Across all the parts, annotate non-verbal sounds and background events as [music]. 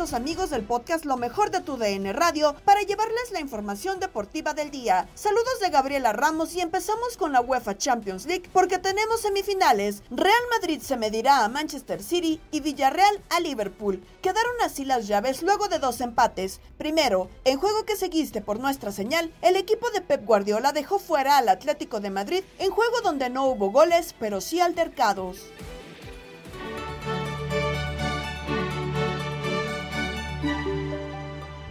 Amigos del podcast Lo mejor de tu DN Radio para llevarles la información deportiva del día. Saludos de Gabriela Ramos y empezamos con la UEFA Champions League porque tenemos semifinales. Real Madrid se medirá a Manchester City y Villarreal a Liverpool. Quedaron así las llaves luego de dos empates. Primero, en juego que seguiste por nuestra señal, el equipo de Pep Guardiola dejó fuera al Atlético de Madrid en juego donde no hubo goles pero sí altercados.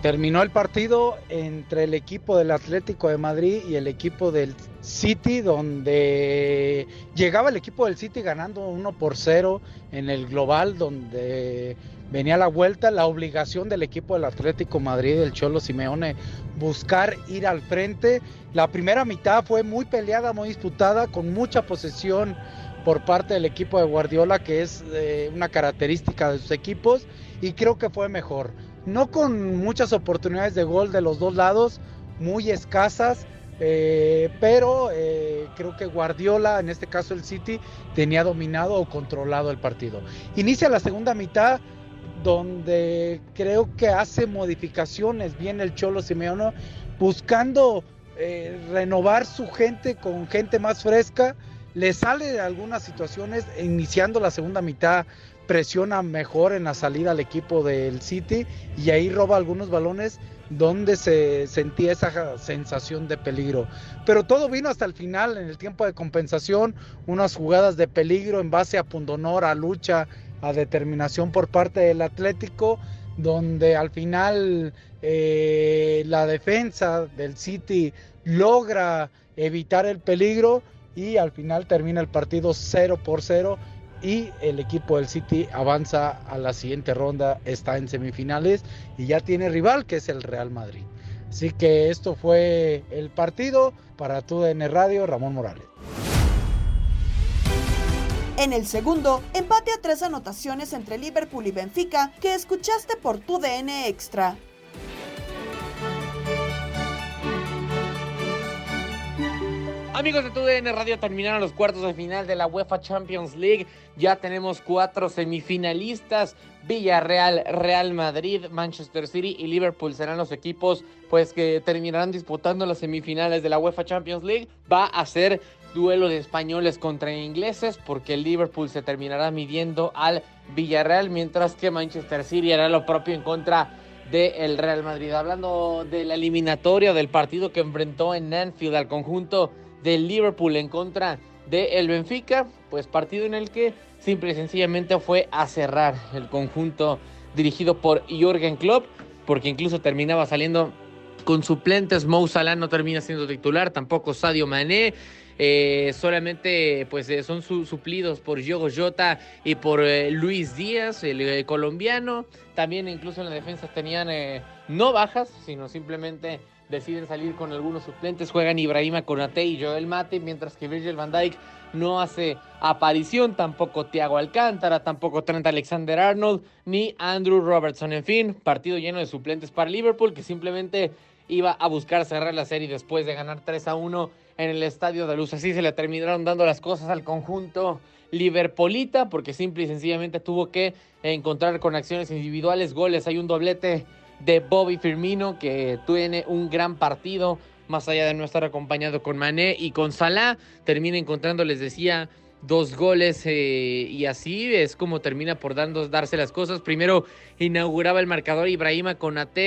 Terminó el partido entre el equipo del Atlético de Madrid y el equipo del City, donde llegaba el equipo del City ganando 1 por 0 en el global, donde venía la vuelta, la obligación del equipo del Atlético Madrid, del Cholo Simeone, buscar ir al frente. La primera mitad fue muy peleada, muy disputada, con mucha posesión por parte del equipo de Guardiola, que es eh, una característica de sus equipos, y creo que fue mejor no con muchas oportunidades de gol de los dos lados, muy escasas, eh, pero eh, creo que Guardiola, en este caso el City, tenía dominado o controlado el partido. Inicia la segunda mitad donde creo que hace modificaciones bien el Cholo Simeone, buscando eh, renovar su gente con gente más fresca. Le sale de algunas situaciones, iniciando la segunda mitad presiona mejor en la salida al equipo del City y ahí roba algunos balones donde se sentía esa sensación de peligro. Pero todo vino hasta el final, en el tiempo de compensación, unas jugadas de peligro en base a pundonor, a lucha, a determinación por parte del Atlético, donde al final eh, la defensa del City logra evitar el peligro y al final termina el partido 0 por 0 y el equipo del City avanza a la siguiente ronda, está en semifinales y ya tiene rival que es el Real Madrid. Así que esto fue el partido para TUDN Radio, Ramón Morales. En el segundo, empate a tres anotaciones entre Liverpool y Benfica que escuchaste por TUDN Extra. Amigos de TUDN Radio, terminaron los cuartos de final de la UEFA Champions League. Ya tenemos cuatro semifinalistas. Villarreal, Real Madrid, Manchester City y Liverpool serán los equipos pues que terminarán disputando las semifinales de la UEFA Champions League. Va a ser duelo de españoles contra ingleses porque el Liverpool se terminará midiendo al Villarreal mientras que Manchester City hará lo propio en contra del Real Madrid. Hablando de la eliminatoria del partido que enfrentó en Anfield al conjunto del Liverpool en contra del Benfica, pues partido en el que simple y sencillamente fue a cerrar el conjunto dirigido por Jürgen Klopp, porque incluso terminaba saliendo con suplentes. Mo Salah no termina siendo titular, tampoco Sadio Mané. Eh, solamente pues eh, son suplidos por Diogo Jota y por eh, Luis Díaz, el colombiano. También incluso en la defensa tenían no bajas, sino simplemente deciden salir con algunos suplentes. Juegan Ibrahima Konate y Joel Mate, mientras que Virgil van Dijk no hace aparición, tampoco Thiago Alcántara, tampoco Trent Alexander Arnold, ni Andrew Robertson. En fin, partido lleno de suplentes para Liverpool que simplemente iba a buscar cerrar la serie después de ganar 3 a 1 en el Estadio de Luz. Así se le terminaron dando las cosas al conjunto Liverpolita porque simple y sencillamente tuvo que encontrar con acciones individuales goles. Hay un doblete de Bobby Firmino que tiene un gran partido más allá de no estar acompañado con Mané y con Salah. Termina encontrando, les decía, dos goles eh, y así es como termina por dando, darse las cosas. Primero inauguraba el marcador Ibrahima con AT,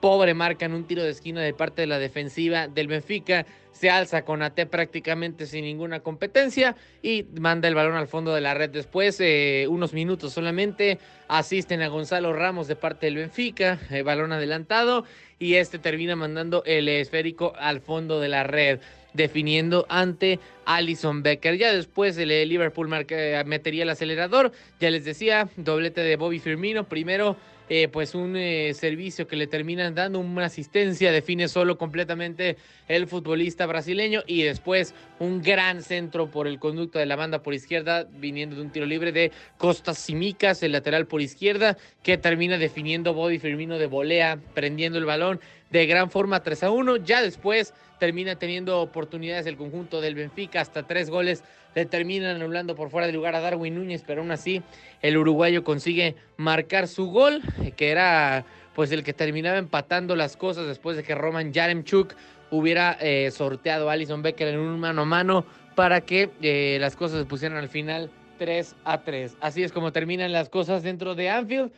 pobre marca en un tiro de esquina de parte de la defensiva del Benfica. Se alza con AT prácticamente sin ninguna competencia y manda el balón al fondo de la red. Después, eh, unos minutos solamente, asisten a Gonzalo Ramos de parte del Benfica, eh, balón adelantado y este termina mandando el esférico al fondo de la red definiendo ante Alison Becker. Ya después el Liverpool metería el acelerador. Ya les decía, doblete de Bobby Firmino. Primero eh, pues un eh, servicio que le terminan dando, una asistencia, define solo completamente el futbolista brasileño y después un gran centro por el conducto de la banda por izquierda, viniendo de un tiro libre de Costas Simicas, el lateral por izquierda, que termina definiendo Bobby Firmino de volea, prendiendo el balón de gran forma 3 a 1. Ya después termina teniendo oportunidades el conjunto del Benfica, hasta tres goles le terminan anulando por fuera de lugar a Darwin Núñez, pero aún así el uruguayo consigue marcar su gol, que era pues el que terminaba empatando las cosas después de que Roman Yaremchuk hubiera eh, sorteado a Alison Becker en un mano a mano para que eh, las cosas se pusieran al final 3 a 3. Así es como terminan las cosas dentro de Anfield.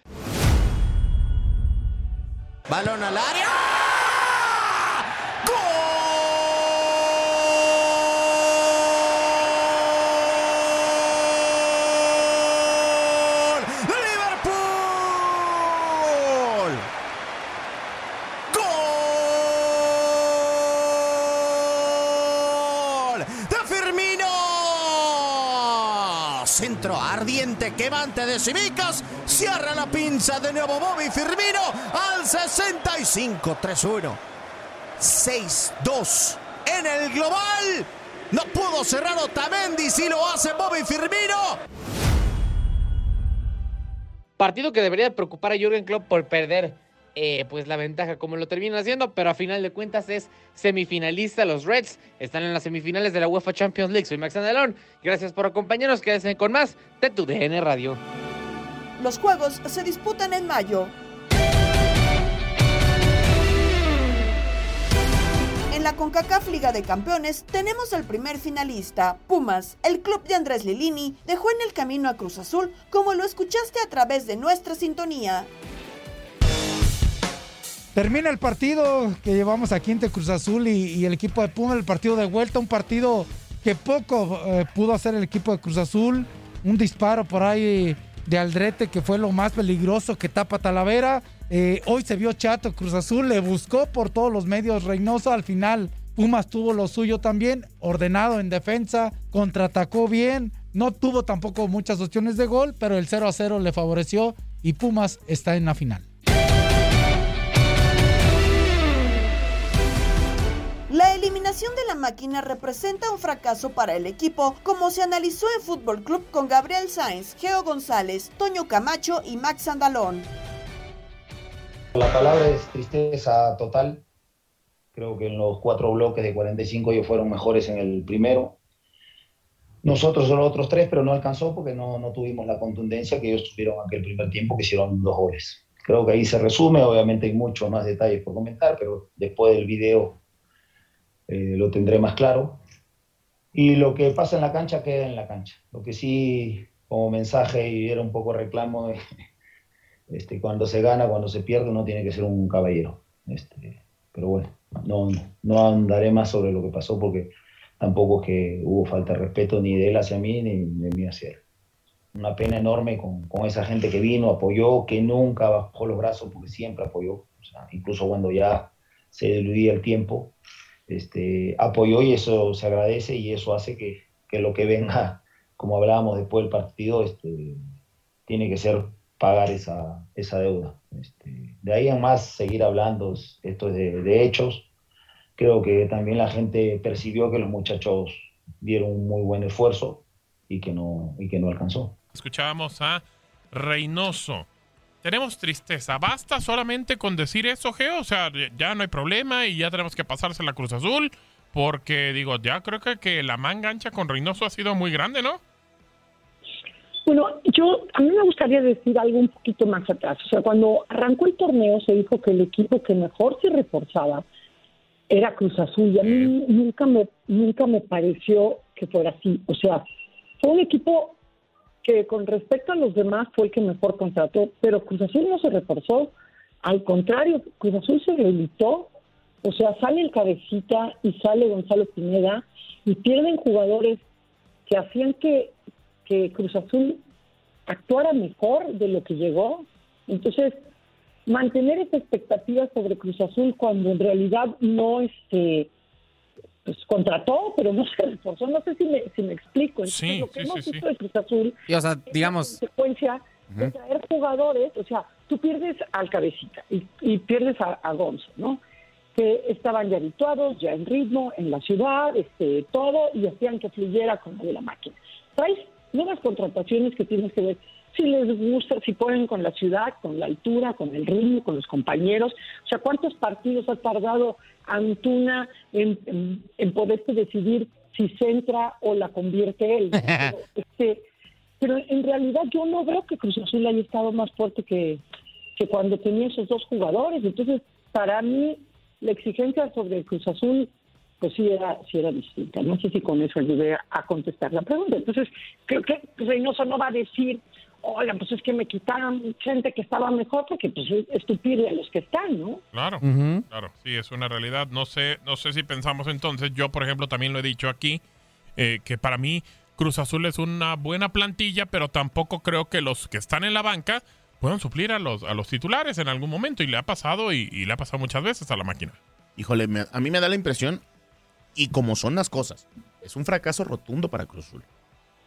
Balón al área. Ardiente quemante de Cimicas. Cierra la pinza de nuevo Bobby Firmino al 65-3-1. 6-2 en el global. No pudo cerrar Otamendi si lo hace Bobby Firmino. Partido que debería preocupar a Jürgen Klopp por perder eh, pues la ventaja como lo terminan haciendo, pero a final de cuentas es semifinalista. Los Reds están en las semifinales de la UEFA Champions League. Soy Max Andalón. Gracias por acompañarnos. Quédense con más de tu DN Radio. Los juegos se disputan en mayo. En la CONCACAF Liga de Campeones tenemos el primer finalista, Pumas. El club de Andrés Lilini dejó en el camino a Cruz Azul como lo escuchaste a través de nuestra sintonía. Termina el partido que llevamos aquí entre Cruz Azul y, el equipo de Puma, el partido de vuelta, un partido que poco eh, pudo hacer el equipo de Cruz Azul, un disparo por ahí de Aldrete que fue lo más peligroso que tapa Talavera. Eh, hoy se vio chato Cruz Azul, le buscó por todos los medios Reynoso, al final Pumas tuvo lo suyo también, ordenado en defensa, contraatacó bien, no tuvo tampoco muchas opciones de gol, pero el 0 a 0 le favoreció y Pumas está en la final. Eliminación de la máquina representa un fracaso para el equipo, como se analizó en Fútbol Club con Gabriel Sainz, Geo González, Toño Camacho y Max Andalón. La palabra es tristeza total. Creo que en los cuatro bloques de 45 ellos fueron mejores en el primero. Nosotros son los otros tres, pero no alcanzó porque no, no tuvimos la contundencia que ellos tuvieron aquel primer tiempo que hicieron dos goles. Creo que ahí se resume, obviamente hay muchos más detalles por comentar, pero después del video eh, lo tendré más claro. Y lo que pasa en la cancha queda en la cancha. Lo que sí, como mensaje y era un poco reclamo, [laughs] este, cuando se gana, cuando se pierde, uno tiene que ser un caballero. Este, pero bueno, no, no andaré más sobre lo que pasó porque tampoco es que hubo falta de respeto ni de él hacia mí ni de mí hacia él. Una pena enorme con, con esa gente que vino, apoyó, que nunca bajó los brazos porque siempre apoyó, incluso cuando ya se diluía el tiempo, este, apoyó y eso se agradece y eso hace que, que lo que venga, como hablábamos después del partido, este, tiene que ser pagar esa, esa deuda. Este, de ahí en más seguir hablando, esto es de, de, hechos. Creo que también la gente percibió que los muchachos dieron un muy buen esfuerzo y que no, y que no alcanzó. Escuchábamos a Reynoso. Tenemos tristeza. ¿Basta solamente con decir eso, Geo? O sea, ya no hay problema y ya tenemos que pasarse la Cruz Azul. Porque, digo, ya creo que, que la manga ancha con Reynoso ha sido muy grande, ¿no? Bueno, yo a mí me gustaría decir algo un poquito más atrás. O sea, cuando arrancó el torneo se dijo que el equipo que mejor se reforzaba era Cruz Azul y a mí nunca me nunca me pareció que fuera así. O sea, fue un equipo que con respecto a los demás fue el que mejor contrató, pero Cruz Azul no se reforzó. Al contrario, Cruz Azul se debilitó. O sea, sale el cabecita y sale Gonzalo Pineda y pierden jugadores que hacían que que Cruz Azul actuara mejor de lo que llegó. Entonces, mantener esa expectativa sobre Cruz Azul cuando en realidad no este pues contrató, pero no [laughs] se reforzó. No sé si me, si me explico. Entonces, Sí, lo que sí, hemos sí, visto sí. de Cruz Azul Y, o sea, es digamos, la consecuencia de traer jugadores, o sea, tú pierdes al cabecita y, y pierdes a, a Gonzo, ¿no? Que estaban ya habituados, ya en ritmo, en la ciudad, este, todo, y hacían que fluyera con lo de la máquina. Traes nuevas contrataciones que tienes que ver si les gusta, si pueden con la ciudad, con la altura, con el ritmo, con los compañeros. O sea, ¿cuántos partidos ha tardado Antuna en, en, en poderse decidir si se entra o la convierte él? [laughs] Pero, este, pero en realidad yo no veo que Cruz Azul haya estado más fuerte que, que cuando tenía esos dos jugadores. Entonces, para mí, la exigencia sobre Cruz Azul, pues sí era, sí era distinta. No sé si con eso ayudé a contestar la pregunta. Entonces, creo que Reynoso no va a decir, oiga, pues es que me quitaron gente que estaba mejor, porque pues es estúpido a los que están, ¿no? Claro, claro, sí, es una realidad. No sé, no sé si pensamos entonces, yo por ejemplo también lo he dicho aquí, eh, que para mí Cruz Azul es una buena plantilla, pero tampoco creo que los que están en la banca puedan suplir a los, a los titulares en algún momento, y le ha pasado, y, y le ha pasado muchas veces a la máquina. Híjole, me- a mí me da la impresión, y como son las cosas, es un fracaso rotundo para Cruz Azul.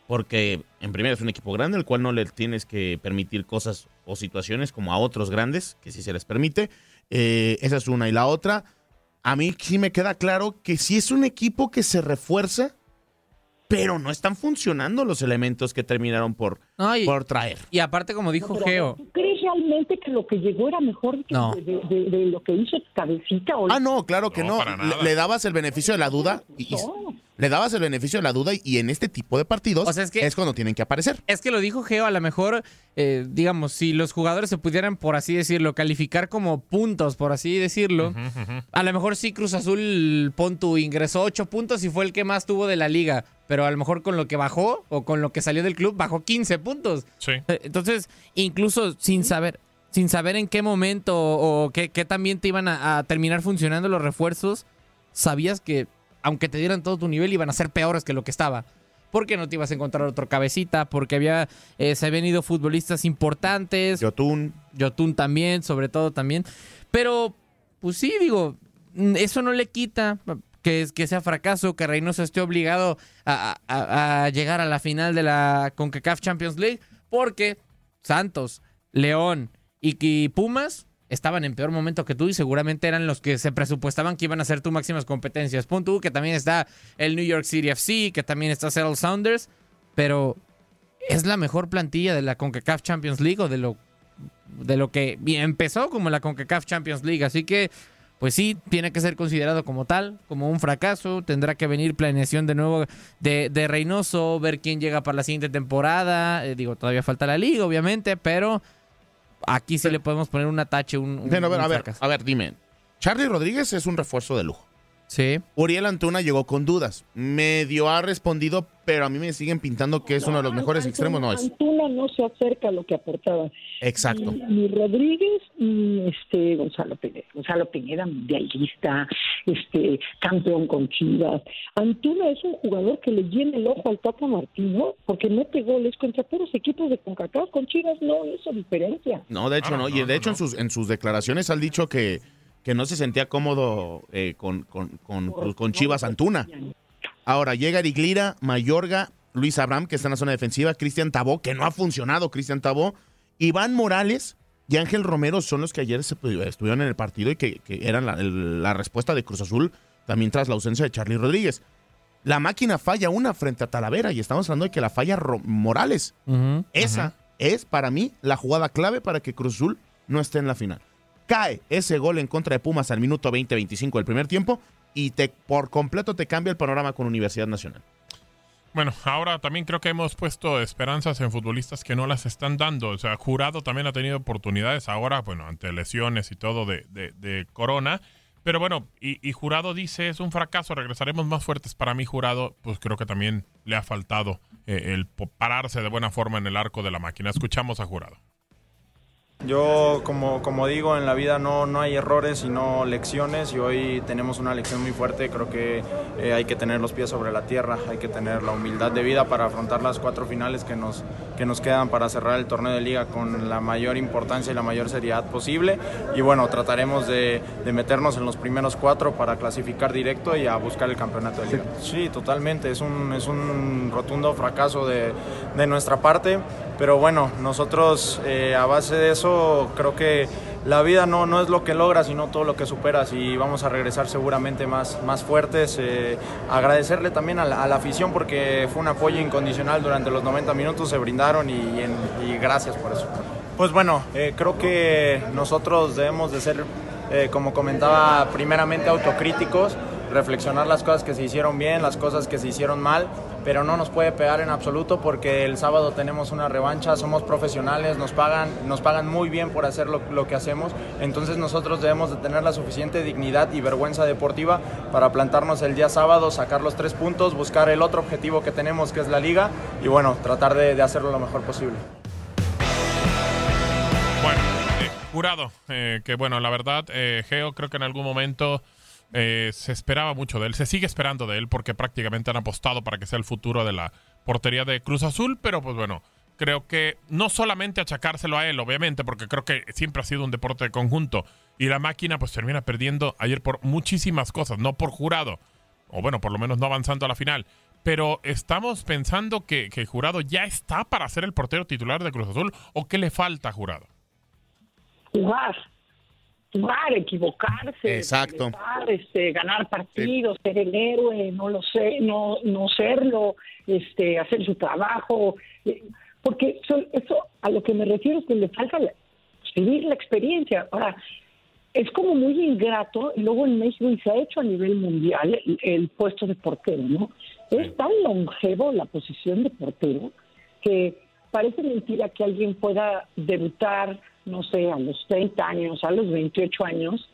Porque, en primera, es un equipo grande, el cual no le tienes que permitir cosas o situaciones como a otros grandes, que sí se les permite. Eh, esa es una. Y la otra, a mí sí me queda claro que sí es un equipo que se refuerza, pero no están funcionando los elementos que terminaron por, No, y, por traer. y aparte, como dijo Geo, ¿Tú crees realmente que lo que llegó era mejor que No. de, de- de lo que hizo Cabecita? O Ah, no, claro que No, no. para Le, nada. le dabas el beneficio de la duda. Y, y- No. Le dabas el beneficio de la duda y en este tipo de partidos O sea, es que- cuando tienen que aparecer. Es que lo dijo Geo, a lo mejor, eh, digamos, si los jugadores se pudieran, por así decirlo, calificar como puntos, por así decirlo, a lo mejor sí Cruz Azul, pon tu, ingresó 8 puntos y fue el que más tuvo de la liga, pero a lo mejor con lo que bajó o con lo que salió del club, bajó 15 puntos. Sí. Eh, Entonces, incluso sin saber, sin saber en qué momento o qué, qué también te iban a, a terminar funcionando los refuerzos, sabías que aunque te dieran todo tu nivel iban a ser peores que lo que estaba. Porque no te ibas a encontrar otro cabecita, porque había, eh, se habían ido futbolistas importantes. Yotun. Yotun también, sobre todo también. Pero, pues sí, digo, mm, eso no le quita que, es- que sea fracaso, que Reynoso esté obligado a, a- a llegar a la final de la CONCACAF Champions League, porque Santos, León y, y Pumas estaban en peor momento que tú y seguramente eran los que se presupuestaban que iban a ser tus máximas competencias. Pon tú que también está el New York City FC, que también está Seattle Sounders, pero es la mejor plantilla de la CONCACAF Champions League o de lo de lo que empezó como la CONCACAF Champions League. Así que, pues sí, tiene que ser considerado como tal, como un fracaso. Tendrá que venir planeación de nuevo de, de Reynoso, ver quién llega para la siguiente temporada. Eh, digo, todavía falta la liga, obviamente, pero aquí sí le podemos poner un atache, un, a ver, a ver, a ver, dime. Charlie Rodríguez es un refuerzo de lujo. Sí. Uriel Antuna llegó con dudas. Medio ha respondido, pero a mí me siguen pintando que es uno de los mejores Antuna- extremos, no es. Antuna no se acerca a lo que aportaba. Exacto. Ni, ni Rodríguez ni este Gonzalo Pineda. Gonzalo Pineda, mundialista, este campeón con Chivas. Antuna es un jugador que le llena el ojo al Tata Martino porque mete goles contra puros equipos de CONCACAF. Con Chivas no hizo diferencia. No, de hecho no. Y de hecho en sus, en sus declaraciones han dicho que, que no se sentía cómodo eh, con, con, con, con Chivas Antuna. Ahora llega Eric Lira, Mayorga, Luis Abraham, que está en la zona defensiva, Cristian Tabó, que no ha funcionado, Cristian Tabó, Iván Morales y Ángel Romero son los que ayer se, estuvieron en el partido y que, que eran la, el- la respuesta de Cruz Azul también tras la ausencia de Charlie Rodríguez. La máquina falla una frente a Talavera y estamos hablando de que la falla Ro- Morales. Esa es para mí la jugada clave para que Cruz Azul no esté en la final. Cae ese gol en contra de Pumas al minuto 20-25 del primer tiempo y te, por completo te cambia el panorama con Universidad Nacional. Bueno, ahora también creo que hemos puesto esperanzas en futbolistas que no las están dando. O sea, Jurado también ha tenido oportunidades ahora, bueno, ante lesiones y todo de, de- de Corona. Pero bueno, y, Jurado dice es un fracaso, regresaremos más fuertes. Para mí, Jurado, pues creo que también le ha faltado eh, el pararse de buena forma en el arco de la máquina. Escuchamos a Jurado. Yo, como, como digo, en la vida no, no hay errores, sino lecciones y hoy tenemos una lección muy fuerte. Creo que eh, hay que tener los pies sobre la tierra, hay que tener la humildad de vida para afrontar las cuatro finales que nos, que nos quedan para cerrar el torneo de liga con la mayor importancia y la mayor seriedad posible. Y bueno, trataremos de, de meternos en los primeros cuatro para clasificar directo y a buscar el campeonato de liga. Sí, totalmente, es un, es un rotundo fracaso de, de nuestra parte. Pero bueno, nosotros eh, a base de eso creo que la vida no, no es lo que logras, sino todo lo que superas y vamos a regresar seguramente más, más fuertes. Eh, agradecerle también a la, a la afición porque fue un apoyo incondicional durante los 90 minutos, se brindaron y, en- y gracias por eso. Pues bueno, eh, creo que nosotros debemos de ser, eh, como comentaba, primeramente autocríticos, reflexionar las cosas que se hicieron bien, las cosas que se hicieron mal, pero no nos puede pegar en absoluto porque el sábado tenemos una revancha, somos profesionales, nos pagan, nos pagan muy bien por hacer lo, lo que hacemos, entonces nosotros debemos de tener la suficiente dignidad y vergüenza deportiva para plantarnos el día sábado, sacar los tres puntos, buscar el otro objetivo que tenemos que es la liga y bueno, tratar de, hacerlo lo mejor posible. Bueno, eh, Jurado, eh, que bueno, la verdad, eh, Geo creo que en algún momento eh, se esperaba mucho de él, se sigue esperando de él porque prácticamente han apostado para que sea el futuro de la portería de Cruz Azul, pero pues bueno, creo que no solamente achacárselo a él, obviamente, porque creo que siempre ha sido un deporte de conjunto y la máquina pues termina perdiendo ayer por muchísimas cosas, no por Jurado, o bueno, por lo menos no avanzando a la final. Pero estamos pensando que, que Jurado ya está para ser el portero titular de Cruz Azul o qué le falta a Jurado. Jugar, jugar, equivocarse, Exacto. regresar, este, ganar partidos, ser el héroe, no lo sé, no, no serlo, este, hacer su trabajo, eh, porque so- eso a lo que me refiero es que le falta la- vivir la experiencia. Ahora, es como muy ingrato, y luego en México, y se ha hecho a nivel mundial, el, el puesto de portero, ¿no? Es tan longevo la posición de portero que parece mentira que alguien pueda debutar, no sé, a los 30 años, a los 28 años,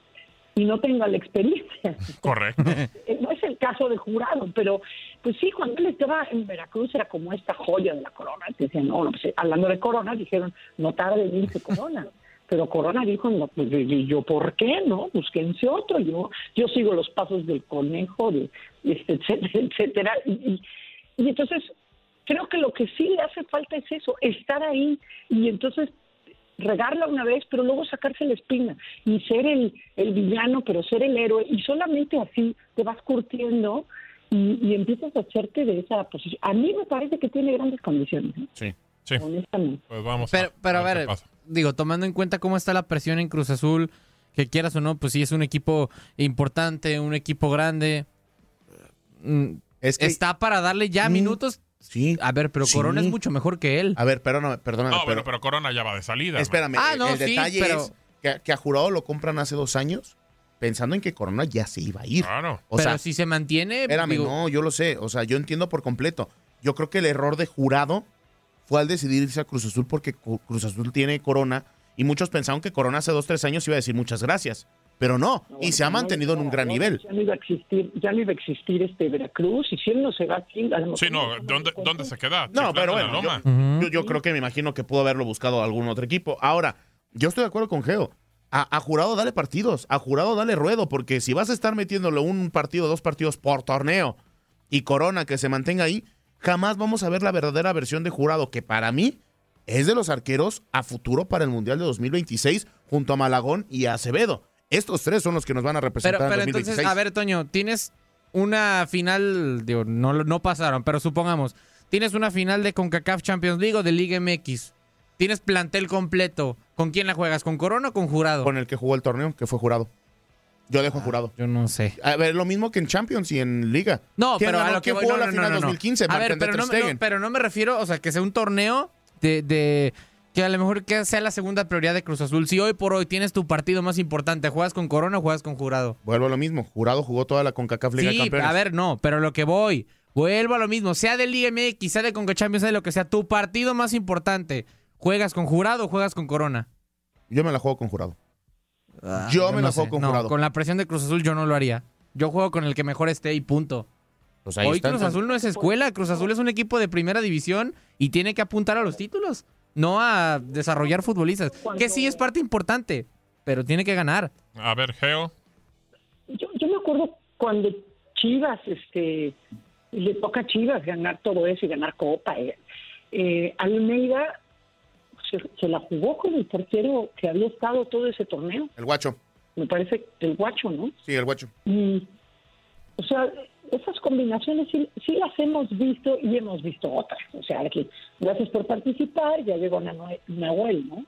y no tenga la experiencia. Correcto. [laughs] No es el caso de Jurado, pero pues sí, cuando él estaba en Veracruz era como esta joya de la corona. Te decían, no, no, pues, hablando de corona, dijeron, no tarde en irse corona. Pero Corona dijo, no, pues, yo, ¿por qué no? Búsquense otro. Yo, yo sigo los pasos del conejo, de, este, etcétera, etcétera. Y, y- y entonces, creo que lo que sí le hace falta es eso, estar ahí y entonces regarla una vez, pero luego sacarse la espina y ser el, el villano, pero ser el héroe. Y solamente así te vas curtiendo y, y empiezas a hacerte de esa posición. A mí me parece que tiene grandes condiciones. ¿no? Sí, sí. Honestamente. Pues vamos. Pero, pero a ver, digo, tomando en cuenta cómo está la presión en Cruz Azul, que quieras o no, pues sí es un equipo importante, un equipo grande. Mm, Es que- está para darle ya Mm, minutos. Sí. A ver, pero Sí. Corona es mucho mejor que él. A ver, perdóname, perdóname. No, pero, pero Corona ya va de salida. ¿no? espérame, Ah, el- no, el sí, detalle pero- es que, que a Jurado lo compran hace dos años pensando en que Corona ya se iba a ir. Claro. O pero sea, si se mantiene. espérame, digo, no, yo lo sé. O sea, yo entiendo por completo. Yo creo que el error de Jurado fue al decidir irse a Cruz Azul porque Cruz Azul tiene Corona y muchos pensaron que Corona hace dos, tres años iba a decir muchas gracias. Pero no, y se ha mantenido en un gran nivel. Ya no iba a existir, ya no iba a existir este Veracruz, y si él no se va aquí, a lo Sí, no, ¿dónde, dónde se queda? No, pero bueno, yo, yo- yo creo que me imagino que pudo haberlo buscado algún otro equipo. Ahora, yo estoy de acuerdo con Geo. A, a Jurado dale partidos, a Jurado dale ruedo, porque si vas a estar metiéndole un partido, dos partidos por torneo y Corona que se mantenga ahí, jamás vamos a ver la verdadera versión de Jurado, que para mí es de los arqueros a futuro para el Mundial de 2026, junto a Malagón y a Acevedo. Estos tres son los que nos van a Pero, representar pero en entonces, 2026. a ver, Toño, tienes una final, digo, no, no pasaron, pero supongamos, tienes una final de CONCACAF Champions League o de Liga MX. Tienes plantel completo. ¿Con quién la juegas? ¿Con Corona o con Jurado? Con el que jugó el torneo, que fue Jurado. Yo dejo a Jurado. Yo no sé. A ver, lo mismo que en Champions y en Liga. No, ¿Quién pero a ganó? lo que ¿Quién voy, jugó no, la no, final no, no. 2015? A ver, pero no, pero no me refiero, o sea, que sea un torneo de, de- que a lo mejor que sea la segunda prioridad de Cruz Azul. Si hoy por hoy tienes tu partido más importante, ¿juegas con Corona o juegas con Jurado? Vuelvo a lo mismo. Jurado jugó toda la CONCACAF Liga de Sí, Campeones. a ver, no, pero lo que voy, vuelvo a lo mismo, sea del Liga MX, sea de Conca Champions, sea de lo que sea, tu partido más importante, ¿juegas con Jurado o juegas con Corona? Yo me la juego con Jurado. yo me no la sé. juego con No, Jurado. Con la presión de Cruz Azul yo no lo haría. Yo juego con el que mejor esté y punto. Pues ahí Hoy Cruz. Azul no es escuela, Cruz Azul es un equipo de primera división y tiene que apuntar a los títulos, no a desarrollar futbolistas. Que sí es parte importante, pero tiene que ganar. A ver, Geo. yo, yo me acuerdo cuando Chivas, este, le toca a Chivas ganar todo eso y ganar Copa. eh. Eh, Almeida se, se la jugó con el portero que había estado todo ese torneo. El guacho. Me parece el guacho, ¿no? Sí, el guacho. Y, o sea, esas combinaciones sí, las hemos visto y hemos visto otras. O sea, que gracias por participar, ya llegó Nahuel, ¿no?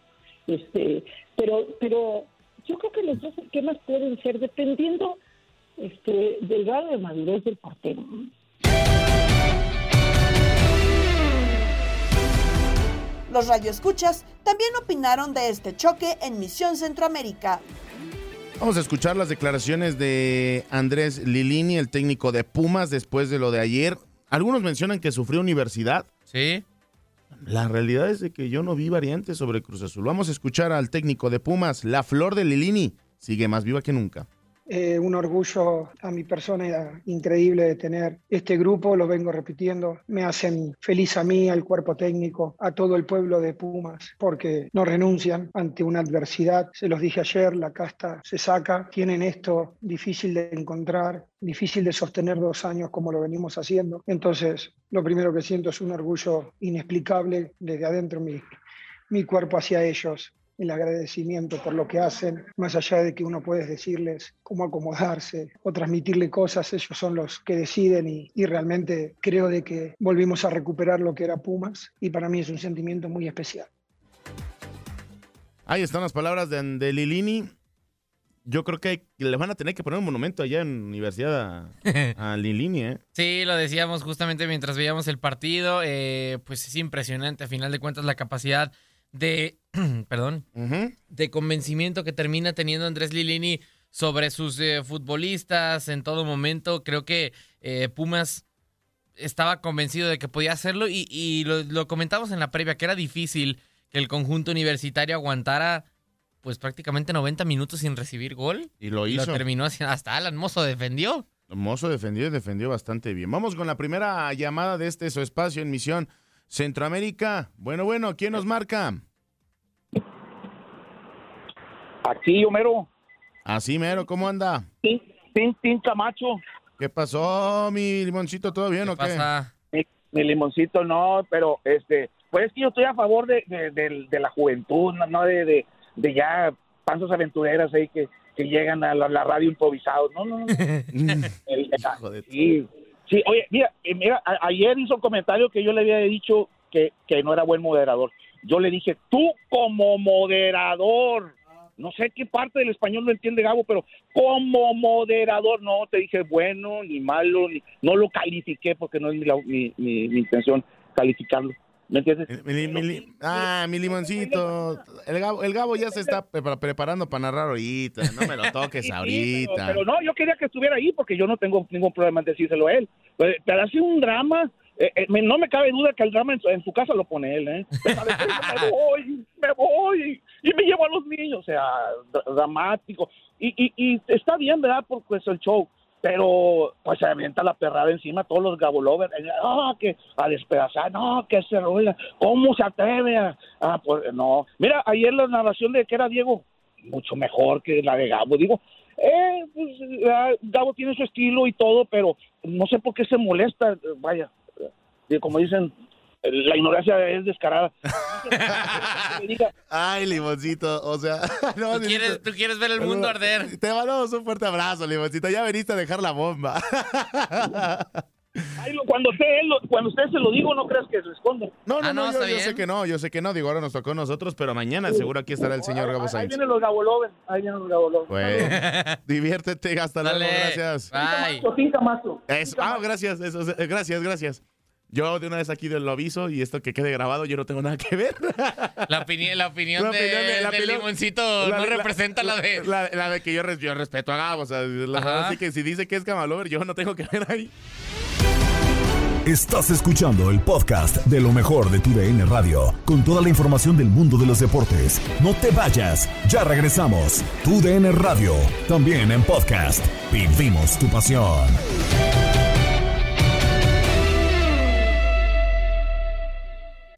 Este, pero, pero yo creo que los dos esquemas pueden ser dependiendo este, del grado de madurez del portero. Los radioescuchas también opinaron de este choque en Misión Centroamérica. Vamos a escuchar las declaraciones de Andrés Lilini, el técnico de Pumas, después de lo de ayer. Algunos mencionan que sufrió universidad. Sí. La realidad es de que yo no vi variantes sobre Cruz Azul. Vamos a escuchar al técnico de Pumas, la flor de Lilini. Sigue más viva que nunca. Eh, un orgullo a mi persona increíble de tener este grupo, lo vengo repitiendo. Me hacen feliz a mí, al cuerpo técnico, a todo el pueblo de Pumas, porque no renuncian ante una adversidad. Se los dije ayer, la casta se saca. Tienen esto difícil de encontrar, difícil de sostener dos años como lo venimos haciendo. Entonces, lo primero que siento es un orgullo inexplicable desde adentro mi, mi cuerpo hacia ellos el agradecimiento por lo que hacen, más allá de que uno puede decirles cómo acomodarse o transmitirle cosas, ellos son los que deciden y, y realmente creo de que volvimos a recuperar lo que era Pumas y para mí es un sentimiento muy especial. Ahí están las palabras de, de Lilini. Yo creo que hay- le van a tener que poner un monumento allá en Universidad a, [laughs] a Lilini, ¿eh? Sí, lo decíamos justamente mientras veíamos el partido. eh, pues es impresionante, a final de cuentas, la capacidad de, [clears throat] perdón, de convencimiento que termina teniendo Andrés Lilini sobre sus eh, futbolistas en todo momento. Creo que eh, Pumas estaba convencido de que podía hacerlo y, y lo, lo comentamos en la previa, que era difícil que el conjunto universitario aguantara pues prácticamente 90 minutos sin recibir gol. Y lo hizo. terminó haciendo, hasta Alan Mozo defendió. Mozo defendió y defendió bastante bien. Vamos con la primera llamada de este su espacio en Misión Centroamérica. Bueno, bueno, ¿quién nos marca? Aquí, Homero. Así, mero, ¿cómo anda? Tin, tin, tin Camacho. ¿Qué pasó, mi limoncito? ¿Todo bien o qué? Mi, mi limoncito no, pero este, pues es que yo estoy a favor de, de, de- de la juventud, no, de, de, de ya panzas aventureras ahí que, que llegan a la, la radio improvisados. No, no, no. [laughs] El- sí, sí, oye, mira, eh, mira, a- ayer hizo un comentario que yo le había dicho que, que no era buen moderador. Yo le dije, tú como moderador, no sé qué parte del español no entiende Gabo, pero como moderador, no te dije bueno ni malo, ni, no lo califiqué porque no es mi, mi- mi- mi intención calificarlo. ¿Me entiendes? Mi li- mi li- ah, mi limoncito. El Gabo, el Gabo ya se está pre- preparando para narrar ahorita. No me lo toques ahorita. Pero, pero no, yo quería que estuviera ahí porque yo no tengo ningún problema en decírselo a él. Pero, pero ha sido un drama. eh, eh, me- no me cabe duda que el drama en su, en su casa lo pone él, ¿eh? me voy, me voy y me llevo a los niños, o sea, dra- dramático. y, y, y está bien, ¿verdad? Por pues, el show, pero pues se avienta la perrada encima todos los gabolovers, ah, que a despedazar, no, que se rueda, ¿cómo se atreve a, ah, pues, no, mira, ayer la narración de que era Diego, mucho mejor que la de Gabo, digo, eh, pues, Gabo tiene su estilo y todo, pero no sé por qué se molesta, vaya, eh, como dicen, la ignorancia es descarada. Ay, Limoncito, o sea... [laughs] No, ¿Tú, quieres, tú quieres ver el mundo arder. Te mandamos un fuerte abrazo, Limoncito. Ya veniste a dejar la bomba. Ay, cuando usted, él lo- cuando usted se lo digo, no creas que se esconde. No, no, Ah, no, no, yo, sé que no, yo sé que no. Digo, ahora nos tocó a nosotros, pero mañana seguro aquí estará el señor Gabo Ahí Sainz. vienen los gabolovers, ahí vienen los gabolovers. Pues, [laughs] diviértete, hasta luego, gracias. Bye. Eso- ah, gracias, eso, eh, gracias, gracias. Yo de una vez aquí lo aviso y esto que quede grabado, yo no tengo nada que ver. [laughs] La opinión, la opinión, La de- opinión de- la del opinión- limoncito La- no representa la, de... La, la de que yo, res- yo respeto a Gabo, o sea, la Ajá. verdad sí que si dice que es Camalover, yo no tengo que ver ahí. Estás escuchando el podcast de lo mejor de tu DN Radio, con toda la información del mundo de los deportes. No te vayas, ya regresamos. Tu DN Radio, también en podcast. Vivimos tu pasión.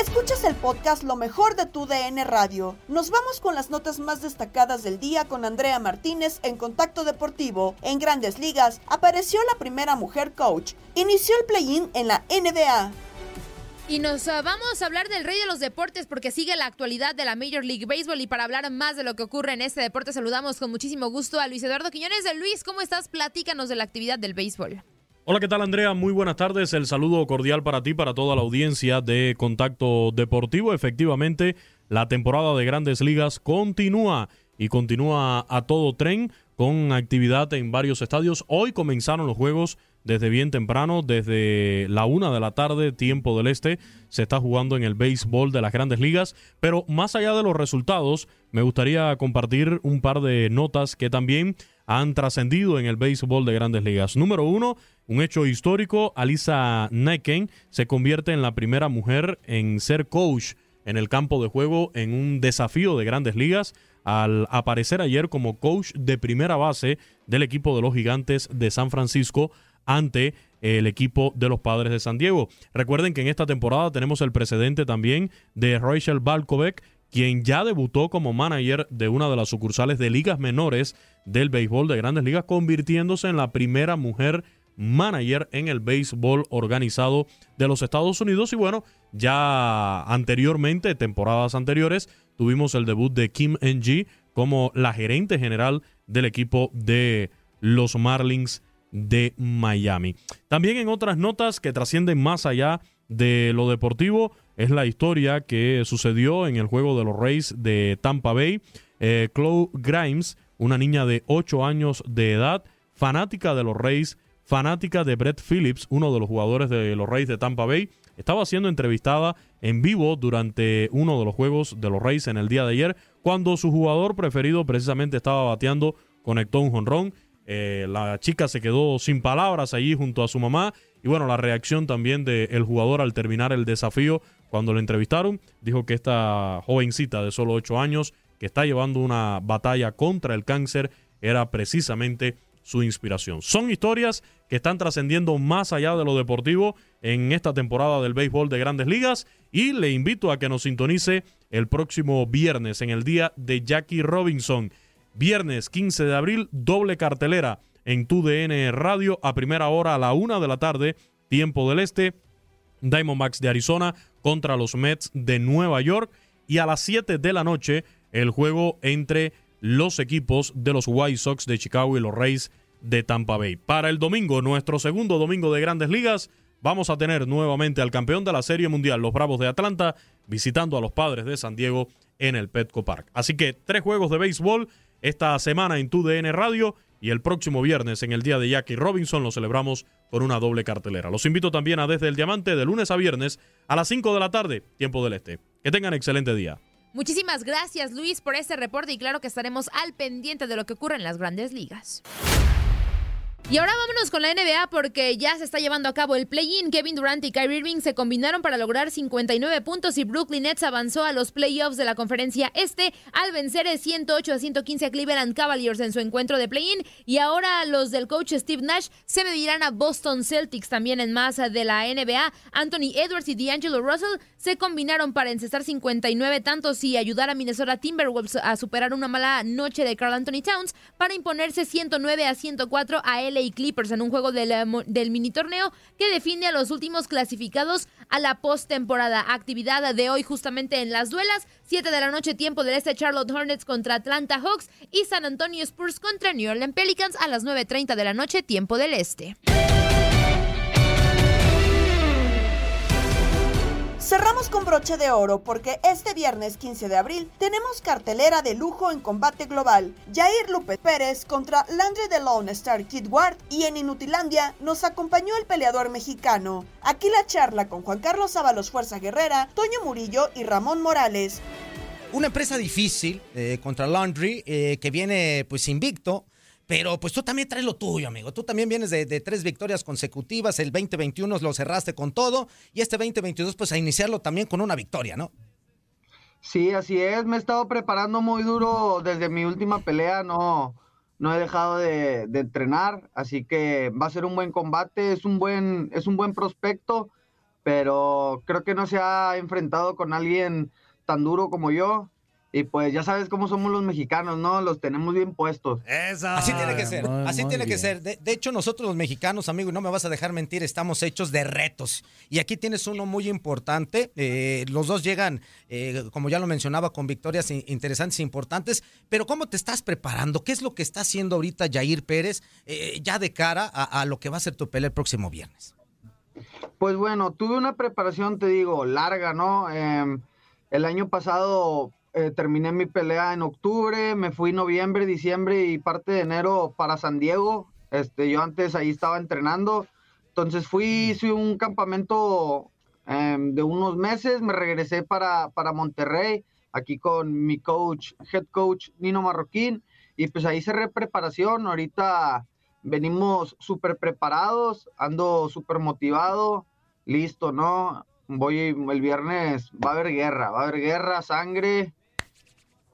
Escuchas el podcast Lo mejor de tu DN Radio. Nos vamos con las notas más destacadas del día con Andrea Martínez en Contacto Deportivo. En Grandes Ligas apareció la primera mujer coach. Inició el play-in en la NBA. Y nos ah, vamos a hablar del rey de los deportes porque sigue la actualidad de la Major League Baseball y para hablar más de lo que ocurre en este deporte saludamos con muchísimo gusto a Luis Eduardo Quiñones. De Luis, ¿cómo estás? Platícanos de la actividad del béisbol. Hola, ¿qué tal Andrea? Muy buenas tardes. El saludo cordial para ti, para toda la audiencia de Contacto Deportivo. Efectivamente, la temporada de grandes ligas continúa y continúa a todo tren con actividad en varios estadios. Hoy comenzaron los juegos desde bien temprano, desde la una de la tarde, tiempo del este, se está jugando en el béisbol de las grandes ligas. Pero más allá de los resultados, me gustaría compartir un par de notas que también han trascendido en el béisbol de grandes ligas. Número uno, un hecho histórico, Alisa Neken se convierte en la primera mujer en ser coach en el campo de juego en un desafío de grandes ligas al aparecer ayer como coach de primera base del equipo de los gigantes de San Francisco ante el equipo de los padres de San Diego. Recuerden que en esta temporada tenemos el precedente también de Rachel Balkovec, quien ya debutó como manager de una de las sucursales de ligas menores del béisbol de grandes ligas, convirtiéndose en la primera mujer manager en el béisbol organizado de los Estados Unidos. Y bueno, ya anteriormente, temporadas anteriores, tuvimos el debut de Kim Ng como la gerente general del equipo de los Marlins de Miami. También en otras notas que trascienden más allá de lo deportivo, es la historia que sucedió en el juego de los Rays de Tampa Bay. Eh, Chloe Grimes, una niña de 8 años de edad, fanática de los Rays, fanática de Brett Phillips, uno de los jugadores de los Rays de Tampa Bay, estaba siendo entrevistada en vivo durante uno de los juegos de los Rays en el día de ayer, cuando su jugador preferido precisamente estaba bateando, conectó un jonrón. Eh, la chica se quedó sin palabras allí junto a su mamá. Y bueno, la reacción también del jugador al terminar el desafío cuando lo entrevistaron, dijo que esta jovencita de solo 8 años, que está llevando una batalla contra el cáncer, era precisamente su inspiración. Son historias que están trascendiendo más allá de lo deportivo en esta temporada del béisbol de grandes ligas y le invito a que nos sintonice el próximo viernes en el día de Jackie Robinson. Viernes 15 de abril, doble cartelera en tu DN Radio a primera hora a la una de la tarde, tiempo del este. Diamondbacks de Arizona contra los Mets de Nueva York. Y a las 7 de la noche, el juego entre los equipos de los White Sox de Chicago y los Rays de Tampa Bay. Para el domingo, nuestro segundo domingo de grandes ligas, vamos a tener nuevamente al campeón de la Serie Mundial, los Bravos de Atlanta, visitando a los Padres de San Diego en el Petco Park. Así que tres juegos de béisbol esta semana en TUDN Radio y el próximo viernes en el día de Jackie Robinson lo celebramos con una doble cartelera. Los invito también a Desde el Diamante de lunes a viernes a las 5 de la tarde, tiempo del este. Que tengan excelente día. Muchísimas gracias Luis por este reporte y claro que estaremos al pendiente de lo que ocurre en las grandes ligas. Y ahora vámonos con la NBA porque ya se está llevando a cabo el play-in. Kevin Durant y Kyrie Irving se combinaron para lograr 59 puntos y Brooklyn Nets avanzó a los playoffs de la conferencia este al vencer 108 a 115 a Cleveland Cavaliers en su encuentro de play-in. Y ahora los del coach Steve Nash se medirán a Boston Celtics también en masa de la NBA. Anthony Edwards y D'Angelo Russell se combinaron para encestar 59 tantos y ayudar a Minnesota Timberwolves a superar una mala noche de Carl Anthony Towns para imponerse 109 a 104 a LA Clippers en un juego del, del mini torneo que define a los últimos clasificados a la postemporada. Actividad de hoy justamente en las duelas, 7 de la noche tiempo del este Charlotte Hornets contra Atlanta Hawks y San Antonio Spurs contra New Orleans Pelicans a las 9.30 de la noche tiempo del este. Cerramos con broche de oro porque este viernes 15 de abril tenemos cartelera de lujo en combate global. Jair López Pérez contra Landry de Lone Star Kid Ward y en Inutilandia nos acompañó el peleador mexicano. Aquí la charla con Juan Carlos Ábalos Fuerza Guerrera, Toño Murillo y Ramón Morales. Una empresa difícil eh, contra Laundry eh, que viene pues invicto. Pero pues tú también traes lo tuyo, amigo. Tú también vienes de, tres victorias consecutivas. El 2021 lo cerraste con todo. Y este 2022, pues a iniciarlo también con una victoria, ¿no? Sí, así es. Me he estado preparando muy duro desde mi última pelea. No, no he dejado de, entrenar. Así que va a ser un buen combate. Es un buen, es un buen prospecto. Pero creo que no se ha enfrentado con alguien tan duro como yo. Y pues ya sabes cómo somos los mexicanos, ¿no? Los tenemos bien puestos. Así tiene que ser, así tiene que ser. De, hecho, nosotros los mexicanos, amigo, y no me vas a dejar mentir, estamos hechos de retos. Y aquí tienes uno muy importante. Eh, los dos llegan, eh, como ya lo mencionaba, con victorias interesantes e importantes. Pero ¿cómo te estás preparando? ¿Qué es lo que está haciendo ahorita Jair Pérez eh, ya de cara a, a, lo que va a ser tu pelea el próximo viernes? Pues bueno, tuve una preparación, te digo, larga, ¿no? Em, el año pasado eh, terminé mi pelea en octubre, me fui noviembre, diciembre y parte de enero para San Diego. Este, yo antes ahí estaba entrenando. Entonces fui, hice un campamento em, de unos meses, me regresé para, para Monterrey, aquí con mi coach, head coach Nino Marroquín, y pues ahí cerré preparación. Ahorita venimos súper preparados, ando súper motivado, listo, ¿no? Voy el viernes, va a haber guerra, va a haber guerra, sangre,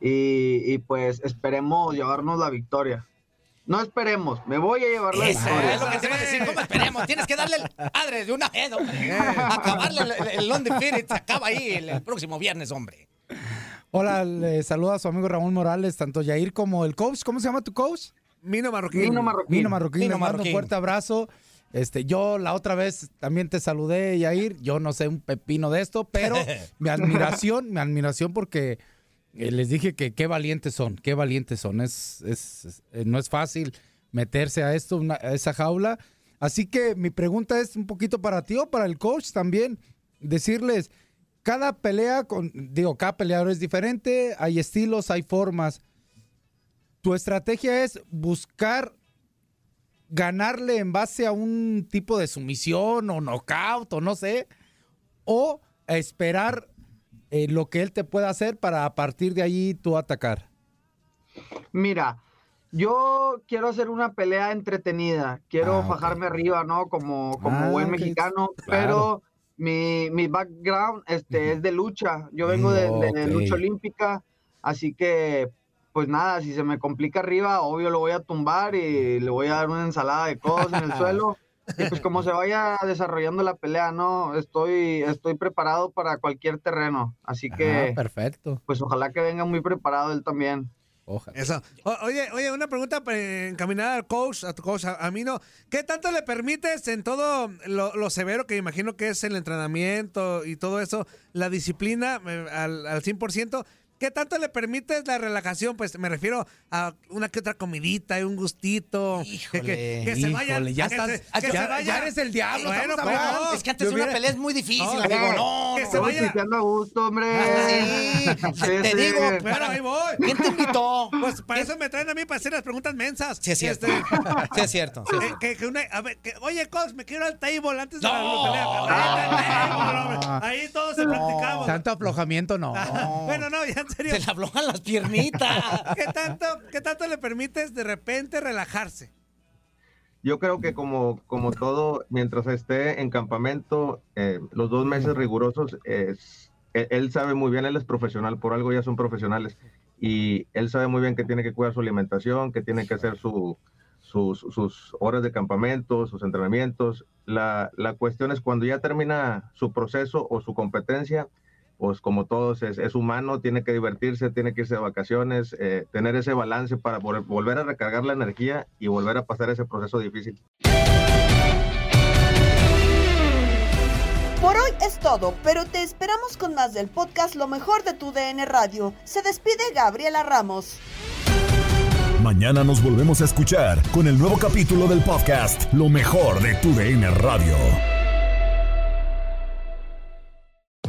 y, pues esperemos llevarnos la victoria. No esperemos, me voy a llevar la victoria. Es lo que te iba a decir, ¿cómo esperemos? Tienes que darle el padre de una vez, Acabarle el, el, se acaba ahí el, próximo viernes, hombre. Hola, le saluda a su amigo Ramón Morales, tanto Yair como el coach. ¿Cómo se llama tu coach? Mino Marroquín. Mino Marroquín. Mino Marroquín. mando un fuerte abrazo. Este, yo la otra vez también te saludé, Yair. Yo no sé un pepino de esto, pero [laughs] mi admiración, mi admiración porque eh, les dije que qué valientes son, qué valientes son. Es, es, eh, no es fácil meterse a esto, a esa jaula. Así que mi pregunta es un poquito para ti o para el coach también. Decirles, cada pelea, con, digo, cada peleador es diferente, hay estilos, hay formas. Tu estrategia es buscar ganarle en base a un tipo de sumisión o knockout o no sé, o esperar eh, lo que él te pueda hacer para a partir de allí tú atacar? Mira, yo quiero hacer una pelea entretenida, quiero ah, bajarme arriba, ¿no? Como, como ah, buen mexicano, pero mi, mi, background este, es de lucha, yo vengo de, de, lucha olímpica, así que pues nada, si se me complica arriba, obvio lo voy a tumbar y le voy a dar una ensalada de codos en el [laughs] suelo. Y pues como se vaya desarrollando la pelea, ¿no? Estoy, estoy preparado para cualquier terreno. Así que. perfecto. Pues ojalá que venga muy preparado él también. Ojalá. Eso. oye, oye, una pregunta encaminada al coach, a tu coach, a, mí no. ¿Qué tanto le permites en todo lo, severo que imagino que es el entrenamiento y todo eso, la disciplina eh, al, al 100%? ¿Qué tanto le permites la relajación? Pues me refiero a una que otra comidita y un gustito. Híjole, que, que se vaya. ya que estás- se- que ya- se vaya. ya eres el diablo, Bueno, no, Es que antes una pelea es muy difícil, No, amigo. No, que no, se vaya. a gusto, hombre. Sí, te Sí, digo. Bueno, ahí voy. ¿Quién te invitó? Pues para eso me traen a mí para hacer las preguntas mensas. Sí, es cierto. Este, Sí, es cierto. eh, que, que una, a ver, que, oye, Cox, me quiero al table antes de la pelea. Hombre. Ahí todos se practicamos. Tanto aflojamiento no. [laughs] Bueno, no, ya en serio. Se le aflojan las piernitas. [laughs] ¿Qué tanto, ¿Qué tanto le permites de repente relajarse? Yo creo que como, como todo, mientras esté en campamento, eh, los dos meses rigurosos, es, él, él sabe muy bien, él es profesional, por algo ya son profesionales, y él sabe muy bien que tiene que cuidar su alimentación, que tiene que hacer su, sus, sus horas de campamento, sus entrenamientos. La, la cuestión es cuando ya termina su proceso o su competencia, pues como todos es, es humano, tiene que divertirse, tiene que irse de vacaciones, eh, tener ese balance para vol- volver a recargar la energía y volver a pasar ese proceso difícil. Por hoy es todo, pero te esperamos con más del podcast Lo mejor de tu DN Radio. Se despide Gabriela Ramos. Mañana nos volvemos a escuchar con el nuevo capítulo del podcast Lo mejor de tu DN Radio.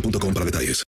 boostmobile.com para detalles.